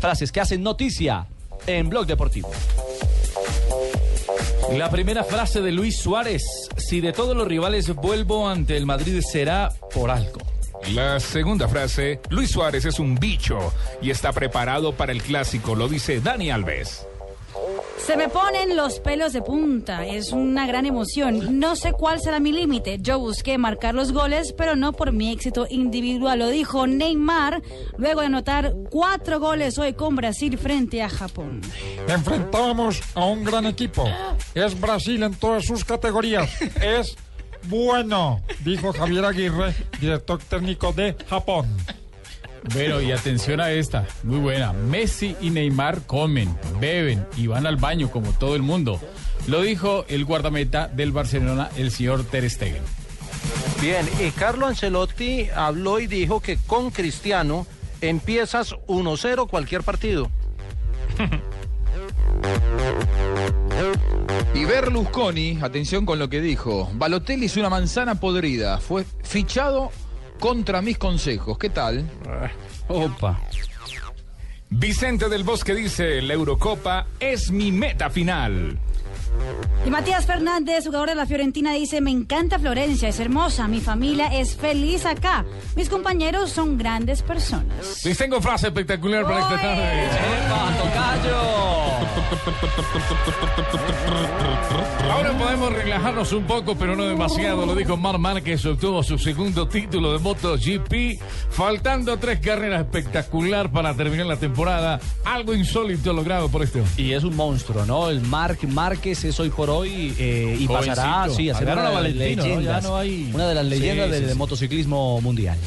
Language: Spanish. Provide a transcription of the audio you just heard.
frases que hacen noticia en Blog Deportivo. La primera frase de Luis Suárez, si de todos los rivales vuelvo ante el Madrid será por algo. La segunda frase, Luis Suárez es un bicho y está preparado para el clásico, lo dice Dani Alves. Se me ponen los pelos de punta, es una gran emoción. No sé cuál será mi límite. Yo busqué marcar los goles, pero no por mi éxito individual, lo dijo Neymar, luego de anotar cuatro goles hoy con Brasil frente a Japón. Enfrentábamos a un gran equipo. Es Brasil en todas sus categorías. Es bueno, dijo Javier Aguirre, director técnico de Japón. Bueno, y atención a esta, muy buena. Messi y Neymar comen, beben y van al baño como todo el mundo. Lo dijo el guardameta del Barcelona, el señor Ter Stegen. Bien, y Carlo Ancelotti habló y dijo que con Cristiano empiezas 1-0 cualquier partido. Y Berlusconi, atención con lo que dijo, Balotelli es una manzana podrida, fue fichado contra mis consejos. ¿Qué tal? Opa. Vicente del Bosque dice, la Eurocopa es mi meta final. Y Matías Fernández, jugador de la Fiorentina, dice, me encanta Florencia, es hermosa, mi familia es feliz acá, mis compañeros son grandes personas. Les tengo frase espectacular para esta tarde. Ahora podemos relajarnos un poco, pero no demasiado. Lo dijo Mar Márquez, obtuvo su segundo título de MotoGP, faltando tres carreras espectacular para terminar la temporada. Algo insólito logrado por este. Y es un monstruo, ¿no? El Marc Márquez es hoy por hoy eh, y pasará sí, a ser una de las Valentino, ¿no? Ya leyendas, no hay- una de las Sí, leyendas sí, del motociclismo mundial.